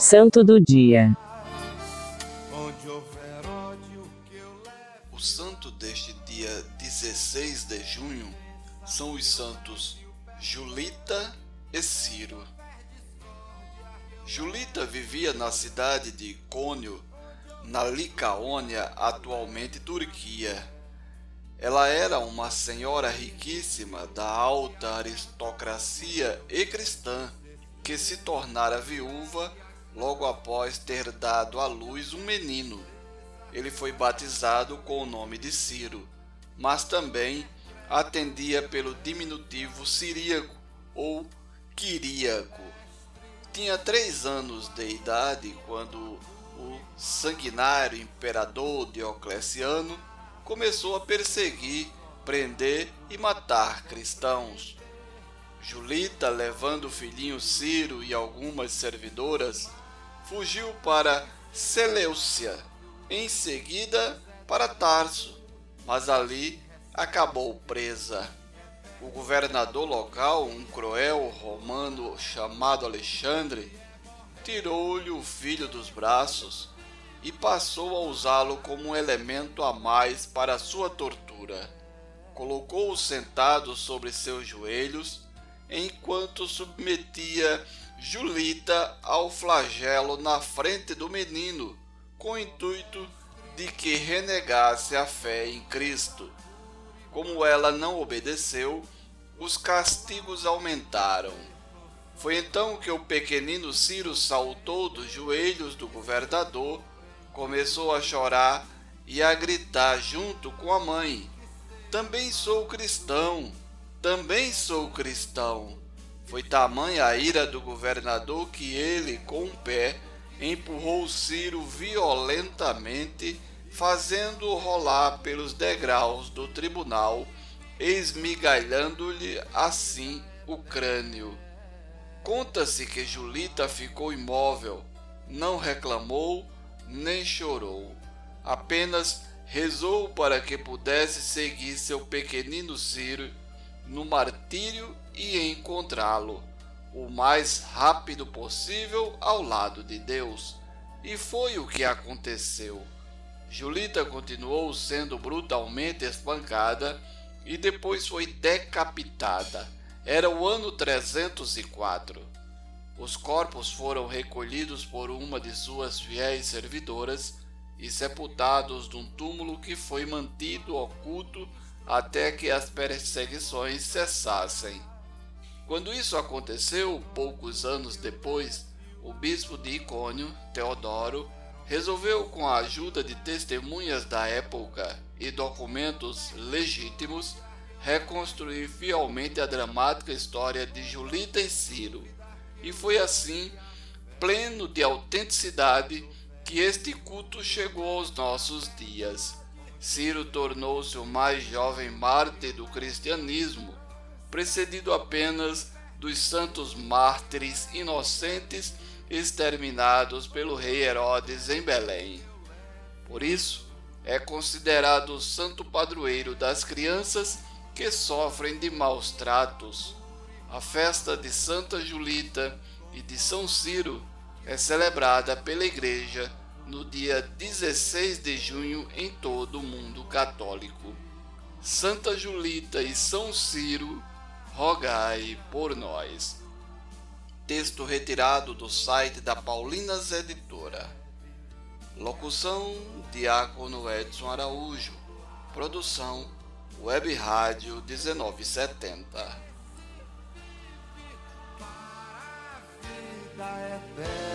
Santo do dia. O santo deste dia 16 de junho são os santos Julita e Ciro. Julita vivia na cidade de Cônio, na Licaônia, atualmente Turquia. Ela era uma senhora riquíssima da alta aristocracia e cristã, que se tornara viúva logo após ter dado à luz um menino. Ele foi batizado com o nome de Ciro, mas também atendia pelo diminutivo siríaco ou quiríaco. Tinha três anos de idade quando o sanguinário imperador Diocleciano começou a perseguir, prender e matar cristãos. Julita, levando o filhinho Ciro e algumas servidoras, fugiu para Seleucia, em seguida para Tarso, mas ali acabou presa. O governador local, um cruel romano chamado Alexandre, tirou-lhe o filho dos braços e passou a usá-lo como um elemento a mais para sua tortura. Colocou-o sentado sobre seus joelhos enquanto submetia Julita ao flagelo na frente do menino, com o intuito de que renegasse a fé em Cristo. Como ela não obedeceu, os castigos aumentaram. Foi então que o pequenino Ciro saltou dos joelhos do governador, começou a chorar e a gritar junto com a mãe: Também sou cristão, também sou cristão. Foi tamanha a ira do governador que ele, com um pé, empurrou Ciro violentamente, fazendo-o rolar pelos degraus do tribunal, esmigalhando-lhe assim o crânio. Conta-se que Julita ficou imóvel, não reclamou nem chorou, apenas rezou para que pudesse seguir seu pequenino Ciro no martírio e encontrá-lo o mais rápido possível ao lado de Deus. E foi o que aconteceu. Julita continuou sendo brutalmente espancada e depois foi decapitada. Era o ano 304. Os corpos foram recolhidos por uma de suas fiéis servidoras e sepultados num túmulo que foi mantido oculto até que as perseguições cessassem. Quando isso aconteceu, poucos anos depois, o bispo de Icônio, Teodoro, resolveu, com a ajuda de testemunhas da época e documentos legítimos, reconstruir fielmente a dramática história de Julita e Ciro. E foi assim, pleno de autenticidade, que este culto chegou aos nossos dias. Ciro tornou-se o mais jovem mártir do cristianismo, precedido apenas dos santos mártires inocentes exterminados pelo rei Herodes em Belém. Por isso, é considerado o santo padroeiro das crianças que sofrem de maus tratos. A festa de Santa Julita e de São Ciro é celebrada pela Igreja no dia 16 de junho em todo o mundo católico. Santa Julita e São Ciro, rogai por nós. Texto retirado do site da Paulinas Editora. Locução: Diácono Edson Araújo. Produção: Web Rádio 1970. thy affairs.